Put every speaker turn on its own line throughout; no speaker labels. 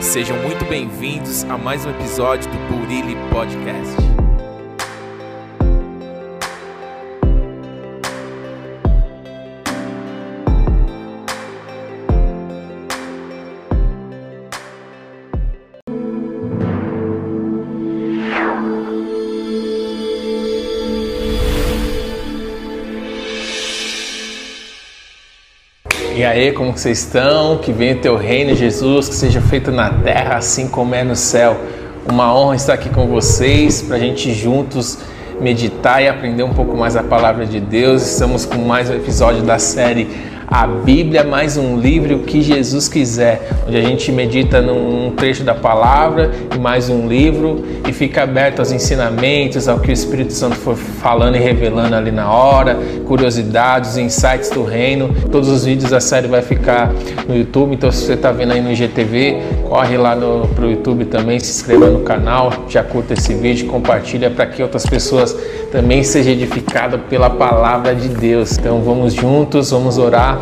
Sejam muito bem-vindos a mais um episódio do Burili Podcast. Aí, como vocês estão? Que venha o teu reino, Jesus, que seja feito na terra assim como é no céu. Uma honra estar aqui com vocês para a gente juntos meditar e aprender um pouco mais a palavra de Deus. Estamos com mais um episódio da série a Bíblia mais um livro, o que Jesus quiser, onde a gente medita num trecho da palavra e mais um livro e fica aberto aos ensinamentos, ao que o Espírito Santo for falando e revelando ali na hora, curiosidades, insights do reino. Todos os vídeos da série vai ficar no YouTube, então se você está vendo aí no IGTV, corre lá no, pro YouTube também, se inscreva no canal, já curta esse vídeo, compartilha para que outras pessoas também sejam edificadas pela palavra de Deus. Então vamos juntos, vamos orar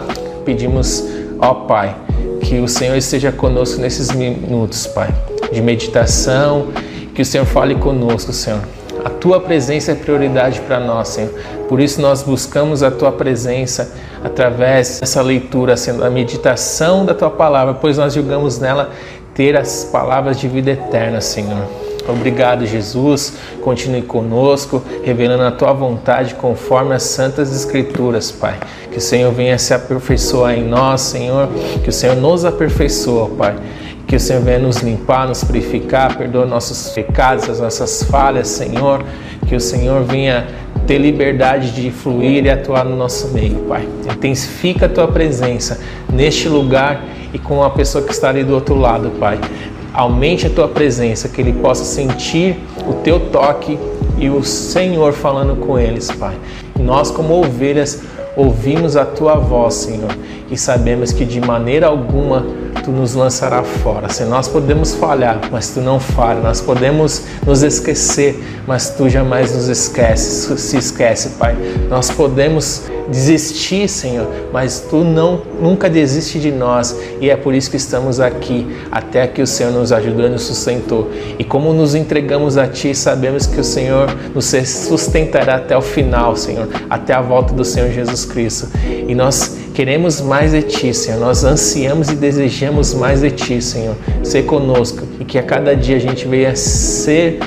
pedimos, ó Pai, que o Senhor esteja conosco nesses minutos, Pai, de meditação, que o Senhor fale conosco, Senhor. A tua presença é prioridade para nós, Senhor. Por isso nós buscamos a tua presença através dessa leitura, sendo a meditação da tua palavra, pois nós julgamos nela ter as palavras de vida eterna, Senhor. Obrigado, Jesus. Continue conosco, revelando a tua vontade conforme as santas escrituras, Pai. Que o Senhor venha se aperfeiçoar em nós, Senhor. Que o Senhor nos aperfeiçoe, Pai. Que o Senhor venha nos limpar, nos purificar, perdoa nossos pecados, as nossas falhas, Senhor. Que o Senhor venha ter liberdade de fluir e atuar no nosso meio, Pai. Intensifica a tua presença neste lugar e com a pessoa que está ali do outro lado, Pai. Aumente a tua presença, que ele possa sentir o teu toque e o Senhor falando com eles, Pai. Nós, como ovelhas, ouvimos a tua voz, Senhor, e sabemos que de maneira alguma tu nos lançará fora. Se nós podemos falhar, mas tu não falha. Nós podemos nos esquecer, mas tu jamais nos esqueces. Se esquece, Pai. Nós podemos desistir, Senhor, mas tu não nunca desiste de nós e é por isso que estamos aqui até que o Senhor nos ajudou e nos sustentou. E como nos entregamos a ti, sabemos que o Senhor nos sustentará até o final, Senhor, até a volta do Senhor Jesus Cristo. E nós queremos mais de ti, Senhor. Nós ansiamos e desejamos mais de ti, Senhor. Ser conosco e que a cada dia a gente venha ser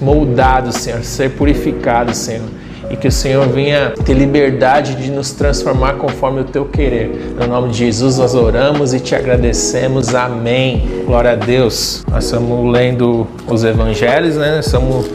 moldado, Senhor, ser purificado, Senhor e que o Senhor venha ter liberdade de nos transformar conforme o teu querer. No nome de Jesus nós oramos e te agradecemos. Amém. Glória a Deus. Nós estamos lendo os evangelhos, né? Nós estamos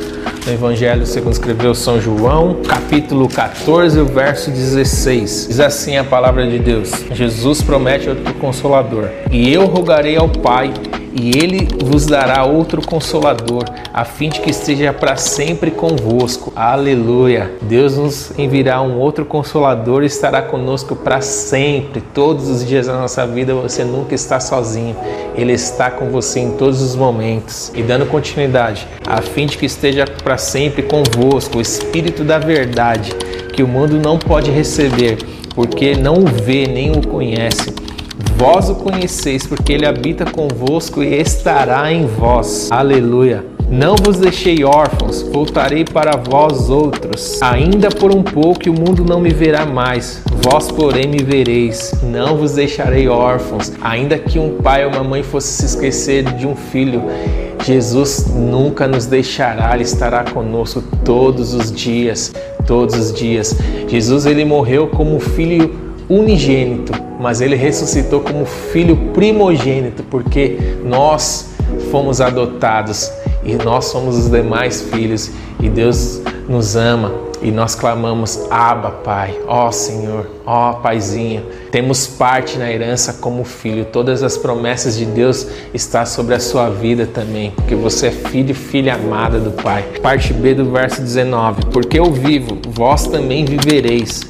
no Evangelho segundo escreveu São João, capítulo 14, o verso 16. Diz assim a palavra de Deus: Jesus promete outro consolador. E eu rogarei ao Pai e ele vos dará outro consolador, a fim de que esteja para sempre convosco. Aleluia. Deus nos enviará um outro consolador e estará conosco para sempre. Todos os dias da nossa vida você nunca está sozinho. Ele está com você em todos os momentos. E dando continuidade, a fim de que esteja para sempre convosco o Espírito da verdade, que o mundo não pode receber, porque não o vê nem o conhece Vós o conheceis, porque ele habita convosco e estará em vós. Aleluia. Não vos deixei órfãos, voltarei para vós outros. Ainda por um pouco o mundo não me verá mais, vós, porém, me vereis. Não vos deixarei órfãos, ainda que um pai ou uma mãe fosse se esquecer de um filho. Jesus nunca nos deixará, ele estará conosco todos os dias, todos os dias. Jesus ele morreu como filho unigênito, mas ele ressuscitou como filho primogênito, porque nós fomos adotados e nós somos os demais filhos e Deus nos ama e nós clamamos Abba, Pai, ó Senhor, ó Paizinho. Temos parte na herança como filho. Todas as promessas de Deus estão sobre a sua vida também, porque você é filho e filha amada do Pai. Parte B do verso 19. Porque eu vivo, vós também vivereis.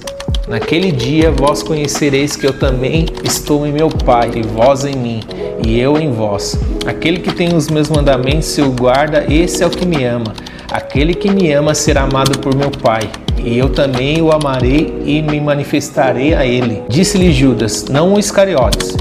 Naquele dia vós conhecereis que eu também estou em meu Pai, e vós em mim, e eu em vós. Aquele que tem os meus mandamentos e o guarda, esse é o que me ama. Aquele que me ama será amado por meu Pai, e eu também o amarei e me manifestarei a ele. Disse-lhe Judas, não o Iscariotes,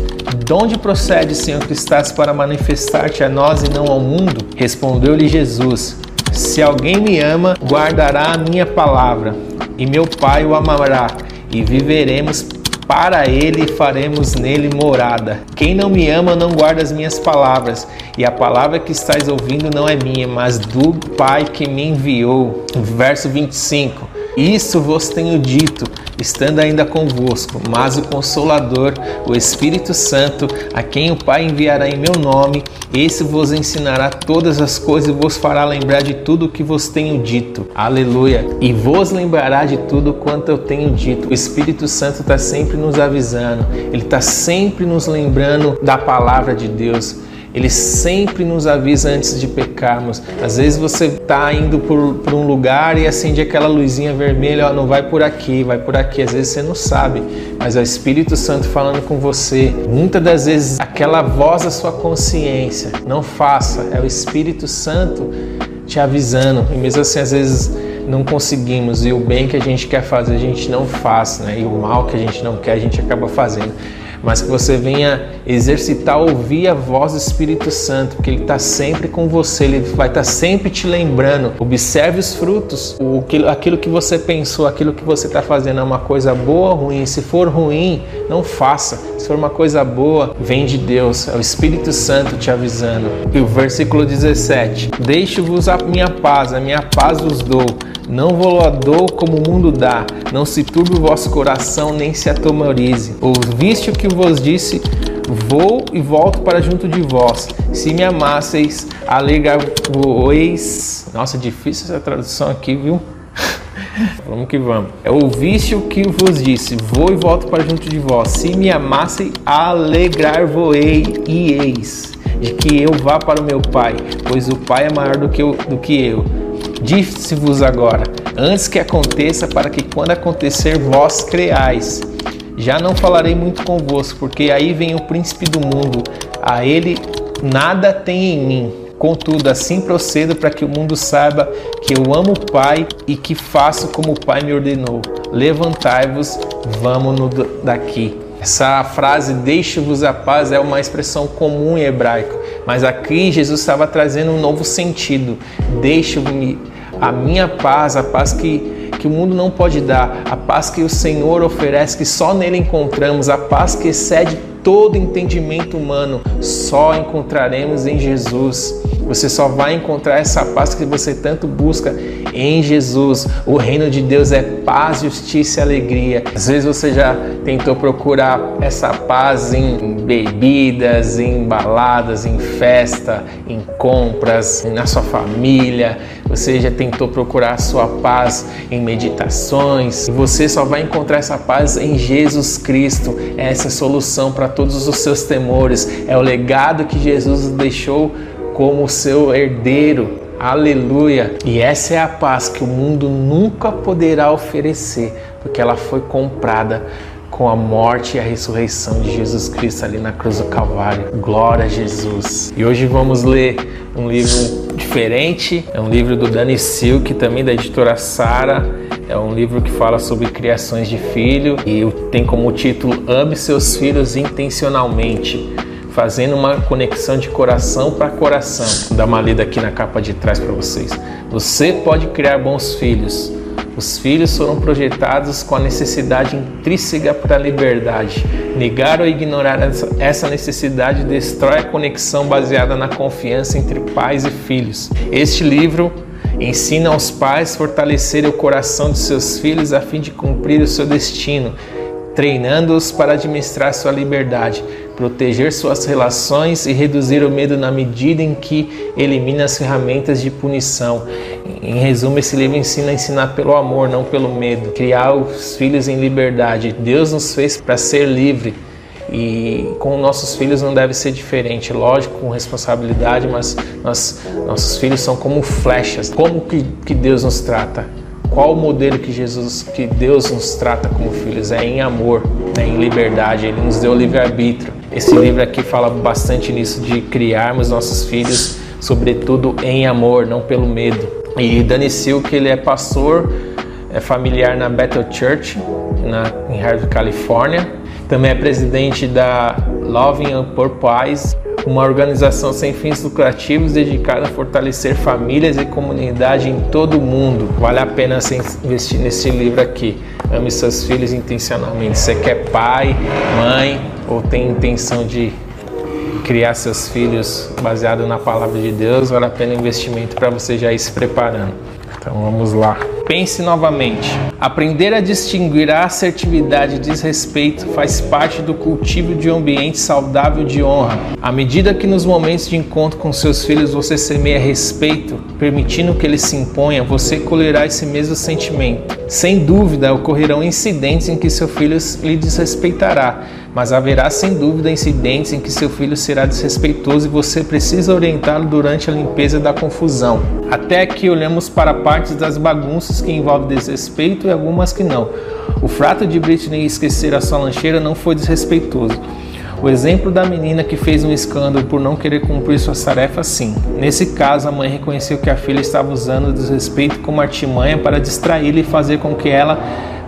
De onde procede, Senhor, que estás para manifestar-te a nós e não ao mundo? Respondeu-lhe Jesus: Se alguém me ama, guardará a minha palavra, e meu Pai o amará, e viveremos para ele e faremos nele morada. Quem não me ama não guarda as minhas palavras, e a palavra que estás ouvindo não é minha, mas do Pai que me enviou. Verso 25. Isso vos tenho dito, estando ainda convosco, mas o Consolador, o Espírito Santo, a quem o Pai enviará em meu nome, esse vos ensinará todas as coisas e vos fará lembrar de tudo o que vos tenho dito. Aleluia! E vos lembrará de tudo quanto eu tenho dito. O Espírito Santo está sempre nos avisando, ele está sempre nos lembrando da palavra de Deus. Ele sempre nos avisa antes de pecarmos. Às vezes você está indo por, por, um lugar e acende aquela luzinha vermelha, ó, não vai por aqui, vai por aqui. Às vezes você não sabe, mas é o Espírito Santo falando com você. Muitas das vezes aquela voz da sua consciência, não faça, é o Espírito Santo te avisando. E mesmo assim, às vezes não conseguimos e o bem que a gente quer fazer a gente não faz, né? E o mal que a gente não quer a gente acaba fazendo mas que você venha exercitar, ouvir a voz do Espírito Santo, porque Ele está sempre com você, Ele vai estar tá sempre te lembrando. Observe os frutos, o, aquilo que você pensou, aquilo que você está fazendo é uma coisa boa ou ruim. Se for ruim, não faça. Se for uma coisa boa, vem de Deus, é o Espírito Santo te avisando. E o versículo 17: Deixo-vos a minha paz, a minha paz vos dou. Não vou dou como o mundo dá, não se turbe o vosso coração, nem se atemorize. Ouviste o que vos disse, vou e volto para junto de vós. Se me amasseis, alegrar-vos. Nossa, difícil essa tradução aqui, viu? vamos que vamos. É, ouviste o que vos disse, vou e volto para junto de vós. Se me amassem, alegrar-vos-ei e eis de que eu vá para o meu Pai, pois o Pai é maior do que eu. Do que eu Disse-vos agora, antes que aconteça, para que quando acontecer vós creais. Já não falarei muito convosco, porque aí vem o príncipe do mundo, a ele nada tem em mim. Contudo, assim procedo para que o mundo saiba que eu amo o Pai e que faço como o Pai me ordenou. Levantai-vos, vamos daqui. Essa frase, deixe-vos a paz, é uma expressão comum em hebraico, mas aqui Jesus estava trazendo um novo sentido. Deixe-me a minha paz, a paz que, que o mundo não pode dar, a paz que o Senhor oferece, que só nele encontramos, a paz que excede todo entendimento humano, só encontraremos em Jesus. Você só vai encontrar essa paz que você tanto busca em Jesus. O reino de Deus é paz, justiça e alegria. Às vezes você já tentou procurar essa paz em bebidas, em baladas, em festa, em compras, na sua família. Você já tentou procurar a sua paz em meditações. Você só vai encontrar essa paz em Jesus Cristo. É essa solução para todos os seus temores. É o legado que Jesus deixou como seu herdeiro. Aleluia! E essa é a paz que o mundo nunca poderá oferecer, porque ela foi comprada com a morte e a ressurreição de Jesus Cristo ali na cruz do Calvário. Glória a Jesus! E hoje vamos ler um livro diferente, é um livro do Dani Silk, também da editora Sara. É um livro que fala sobre criações de filho e tem como título Ame seus filhos intencionalmente fazendo uma conexão de coração para coração. Vou dar uma lida aqui na capa de trás para vocês. Você pode criar bons filhos. Os filhos foram projetados com a necessidade intrínseca para a liberdade. Negar ou ignorar essa necessidade destrói a conexão baseada na confiança entre pais e filhos. Este livro ensina aos pais a fortalecer o coração de seus filhos a fim de cumprir o seu destino, treinando-os para administrar sua liberdade proteger suas relações e reduzir o medo na medida em que elimina as ferramentas de punição. Em resumo, esse livro ensina a ensinar pelo amor, não pelo medo. Criar os filhos em liberdade. Deus nos fez para ser livre e com nossos filhos não deve ser diferente. Lógico, com responsabilidade, mas nós, nossos filhos são como flechas. Como que, que Deus nos trata? Qual o modelo que Jesus, que Deus nos trata como filhos? É em amor, é em liberdade. Ele nos deu livre-arbítrio. Esse livro aqui fala bastante nisso de criarmos nossos filhos, sobretudo em amor, não pelo medo. E Dani Silk, ele é pastor é familiar na Bethel Church, na, em Harvard, Califórnia. Também é presidente da Loving Purpose, uma organização sem fins lucrativos dedicada a fortalecer famílias e comunidade em todo o mundo. Vale a pena você investir nesse livro aqui. Ame seus filhos intencionalmente. Você quer pai, mãe ou tem intenção de criar seus filhos baseado na palavra de Deus, vale a pena investimento para você já ir se preparando. Então vamos lá. Pense novamente. Aprender a distinguir a assertividade e desrespeito faz parte do cultivo de um ambiente saudável de honra. À medida que nos momentos de encontro com seus filhos você semeia respeito, permitindo que eles se imponham, você colherá esse mesmo sentimento. Sem dúvida, ocorrerão incidentes em que seu filho lhe desrespeitará, mas haverá sem dúvida incidentes em que seu filho será desrespeitoso e você precisa orientá-lo durante a limpeza da confusão. Até aqui olhamos para partes das bagunças que envolvem desrespeito e algumas que não. O fato de Britney esquecer a sua lancheira não foi desrespeitoso. O exemplo da menina que fez um escândalo por não querer cumprir suas tarefas, sim. Nesse caso, a mãe reconheceu que a filha estava usando o desrespeito como artimanha para distraí-la e fazer com que ela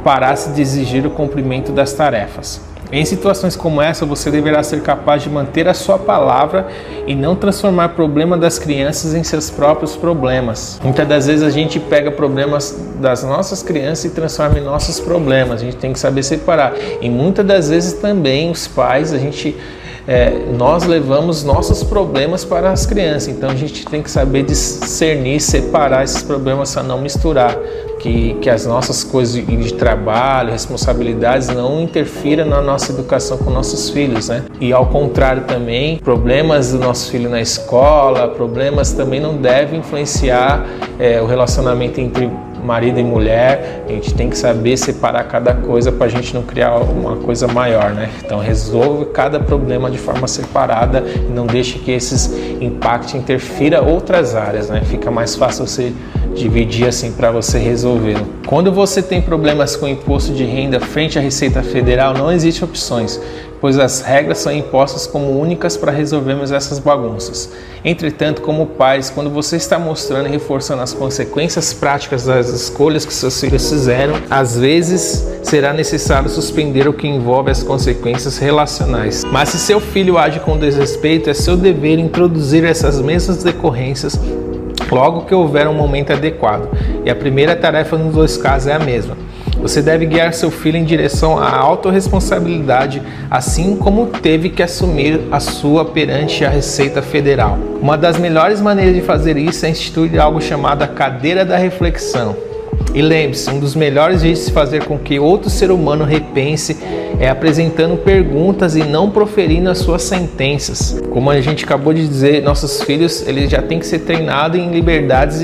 parasse de exigir o cumprimento das tarefas. Em situações como essa, você deverá ser capaz de manter a sua palavra e não transformar o problema das crianças em seus próprios problemas. Muitas das vezes a gente pega problemas das nossas crianças e transforma em nossos problemas. A gente tem que saber separar. E muitas das vezes também os pais, a gente é, nós levamos nossos problemas para as crianças. Então a gente tem que saber discernir, separar esses problemas para não misturar que, que as nossas coisas de, trabalho, responsabilidades não interfiram na nossa educação com nossos filhos, né? E ao contrário também, problemas do nosso filho na escola, problemas também não devem influenciar é, o relacionamento entre marido e mulher, a gente tem que saber separar cada coisa para a gente não criar uma coisa maior, né? Então resolva cada problema de forma separada e não deixe que esses impactos interfira outras áreas, né? Fica mais fácil você dividir assim para você resolver. Quando você tem problemas com o imposto de renda frente à Receita Federal, não existem opções, pois as regras são impostas como únicas para resolvermos essas bagunças. Entretanto, como pais, quando você está mostrando e reforçando as consequências práticas das escolhas que seus filhos fizeram, às vezes será necessário suspender o que envolve as consequências relacionais. Mas se seu filho age com desrespeito, é seu dever introduzir essas mesmas decorrências logo que houver um momento adequado. E a primeira tarefa nos dois casos é a mesma. Você deve guiar seu filho em direção à autorresponsabilidade, assim como teve que assumir a sua perante a Receita Federal. Uma das melhores maneiras de fazer isso é instituir algo chamado a cadeira da reflexão. E lembre-se, um dos melhores jeitos de fazer com que outro ser humano repense é apresentando perguntas e não proferindo as suas sentenças. Como a gente acabou de dizer, nossos filhos eles já têm que ser treinados em liberdades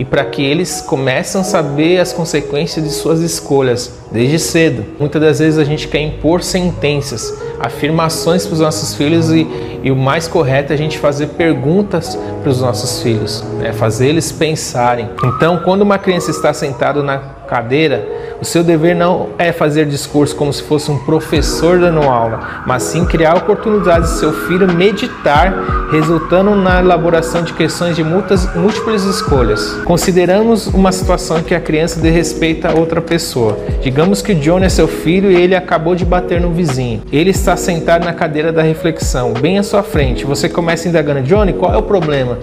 e, para que eles comecem a saber as consequências de suas escolhas desde cedo. Muitas das vezes a gente quer impor sentenças, afirmações para os nossos filhos e, e, o mais correto é a gente fazer perguntas para os nossos filhos, né? fazer eles pensarem. Então, quando uma criança está sentada na cadeira, o seu dever não é fazer discurso como se fosse um professor dando aula, mas sim criar oportunidades de seu filho meditar, resultando na elaboração de questões de muitas, múltiplas escolhas. Consideramos uma situação em que a criança desrespeita outra pessoa. Digamos que John é seu filho e ele acabou de bater no vizinho. Ele está sentado na cadeira da reflexão, bem à sua frente. Você começa indagando: Johnny, qual é o problema?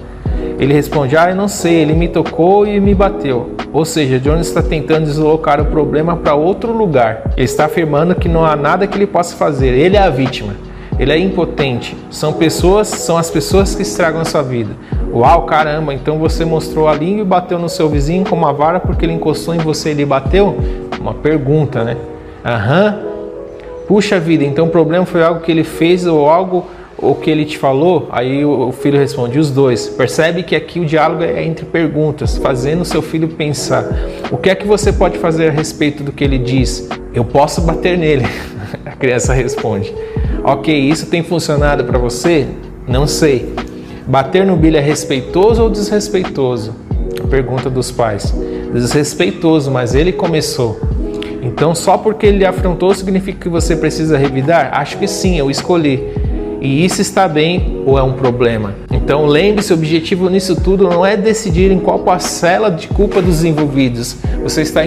Ele responde: Ah, eu não sei, ele me tocou e me bateu. Ou seja, Jones está tentando deslocar o problema para outro lugar. Ele está afirmando que não há nada que ele possa fazer. Ele é a vítima. Ele é impotente. São pessoas, são as pessoas que estragam a sua vida. Uau, caramba, então você mostrou a língua e bateu no seu vizinho com uma vara porque ele encostou em você e ele bateu? Uma pergunta, né? Aham. Puxa vida, então o problema foi algo que ele fez ou algo o que ele te falou? Aí o filho responde: os dois. Percebe que aqui o diálogo é entre perguntas, fazendo o seu filho pensar. O que é que você pode fazer a respeito do que ele diz? Eu posso bater nele. A criança responde: Ok, isso tem funcionado para você? Não sei. Bater no Billy é respeitoso ou desrespeitoso? Pergunta dos pais. Desrespeitoso, mas ele começou. Então, só porque ele afrontou significa que você precisa revidar? Acho que sim, eu escolhi. E isso está bem ou é um problema? Então lembre-se, o objetivo nisso tudo não é decidir em qual parcela de culpa dos envolvidos. Você está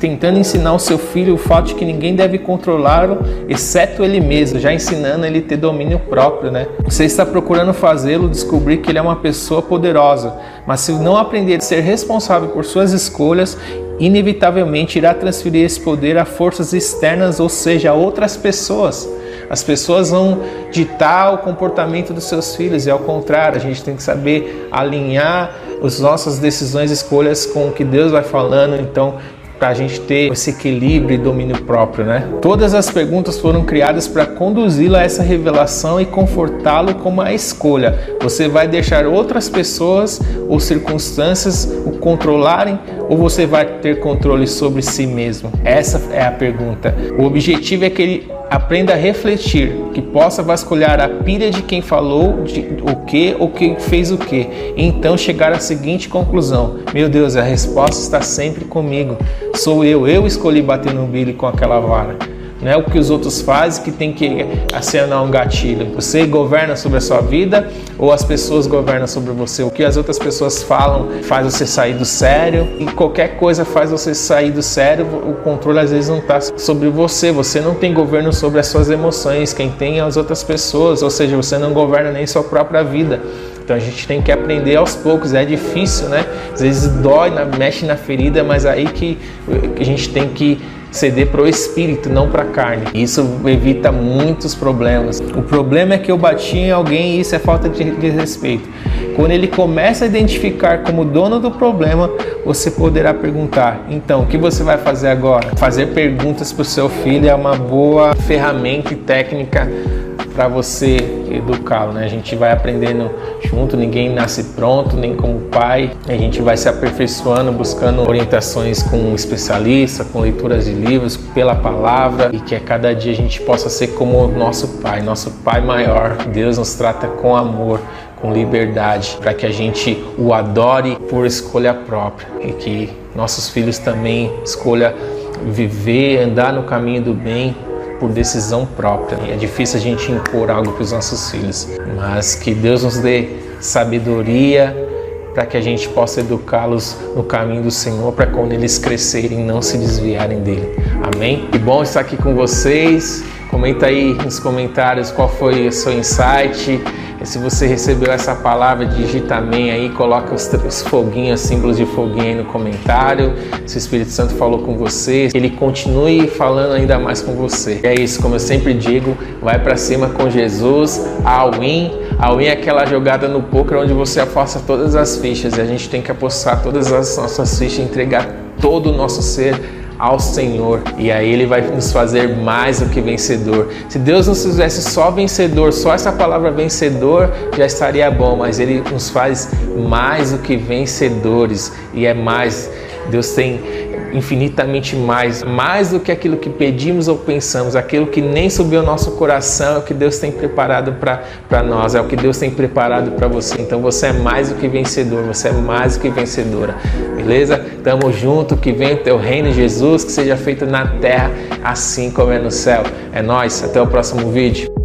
tentando ensinar o seu filho o fato de que ninguém deve controlá-lo, exceto ele mesmo, já ensinando ele ter domínio próprio, né? Você está procurando fazê-lo descobrir que ele é uma pessoa poderosa, mas se não aprender a ser responsável por suas escolhas, inevitavelmente irá transferir esse poder a forças externas, ou seja, a outras pessoas. As pessoas vão ditar o comportamento dos seus filhos e ao contrário, a gente tem que saber alinhar as nossas decisões, escolhas com o que Deus vai falando. Então, para a gente ter esse equilíbrio e domínio próprio, né? Todas as perguntas foram criadas para conduzi-lo a essa revelação e confortá-lo com uma escolha. Você vai deixar outras pessoas ou circunstâncias o controlarem ou você vai ter controle sobre si mesmo? Essa é a pergunta. O objetivo é que ele aprenda a refletir, que possa vasculhar a pilha de quem falou de, o que ou quem fez o que, e então chegar à seguinte conclusão: meu Deus, a resposta está sempre comigo. Sou eu, eu escolhi bater no Billy com aquela vara. Não é o que os outros fazem que tem que acionar um gatilho. Você governa sobre a sua vida ou as pessoas governam sobre você? O que as outras pessoas falam faz você sair do sério e qualquer coisa faz você sair do sério. O controle às vezes não está sobre você. Você não tem governo sobre as suas emoções. Quem tem é as outras pessoas. Ou seja, você não governa nem sua própria vida. Então a gente tem que aprender aos poucos, é difícil, né? Às vezes dói, mexe na ferida, mas aí que a gente tem que ceder para o espírito, não para a carne. Isso evita muitos problemas. O problema é que eu bati em alguém e isso é falta de respeito. Quando ele começa a identificar como dono do problema, você poderá perguntar: então, o que você vai fazer agora? Fazer perguntas para o seu filho é uma boa ferramenta e técnica para você educá-lo, né? A gente vai aprendendo junto, ninguém nasce pronto, nem como pai. A gente vai se aperfeiçoando, buscando orientações com um especialista, com leituras de livros, pela palavra e que a cada dia a gente possa ser como nosso pai, nosso pai maior. Deus nos trata com amor, com liberdade, para que a gente o adore por escolha própria e que nossos filhos também escolha viver, andar no caminho do bem por decisão própria. É difícil a gente impor algo para os nossos filhos, mas que Deus nos dê sabedoria para que a gente possa educá-los no caminho do Senhor, para quando eles crescerem não se desviarem dele. Amém? Que bom estar aqui com vocês. Comenta aí nos comentários qual foi o seu insight. Se você recebeu essa palavra, digita amém aí, coloca os, os foguinhos, símbolos de foguinho aí no comentário. Se o Espírito Santo falou com você, ele continue falando ainda mais com você. É isso, como eu sempre digo, vai para cima com Jesus, all in. All in é aquela jogada no poker onde você aposta todas as fichas e a gente tem que apostar todas as nossas fichas, entregar todo o nosso ser ao Senhor e aí Ele vai nos fazer mais do que vencedor. Se Deus nos fizesse só vencedor, só essa palavra vencedor já estaria bom, mas Ele nos faz mais do que vencedores e é mais. Deus tem infinitamente mais, mais do que aquilo que pedimos ou pensamos, aquilo que nem subiu ao nosso coração, é o que Deus tem preparado para nós, é o que Deus tem preparado para você. Então você é mais do que vencedor, você é mais do que vencedora, beleza? Tamo junto, que venha o teu reino, Jesus, que seja feito na terra, assim como é no céu. É nós, até o próximo vídeo.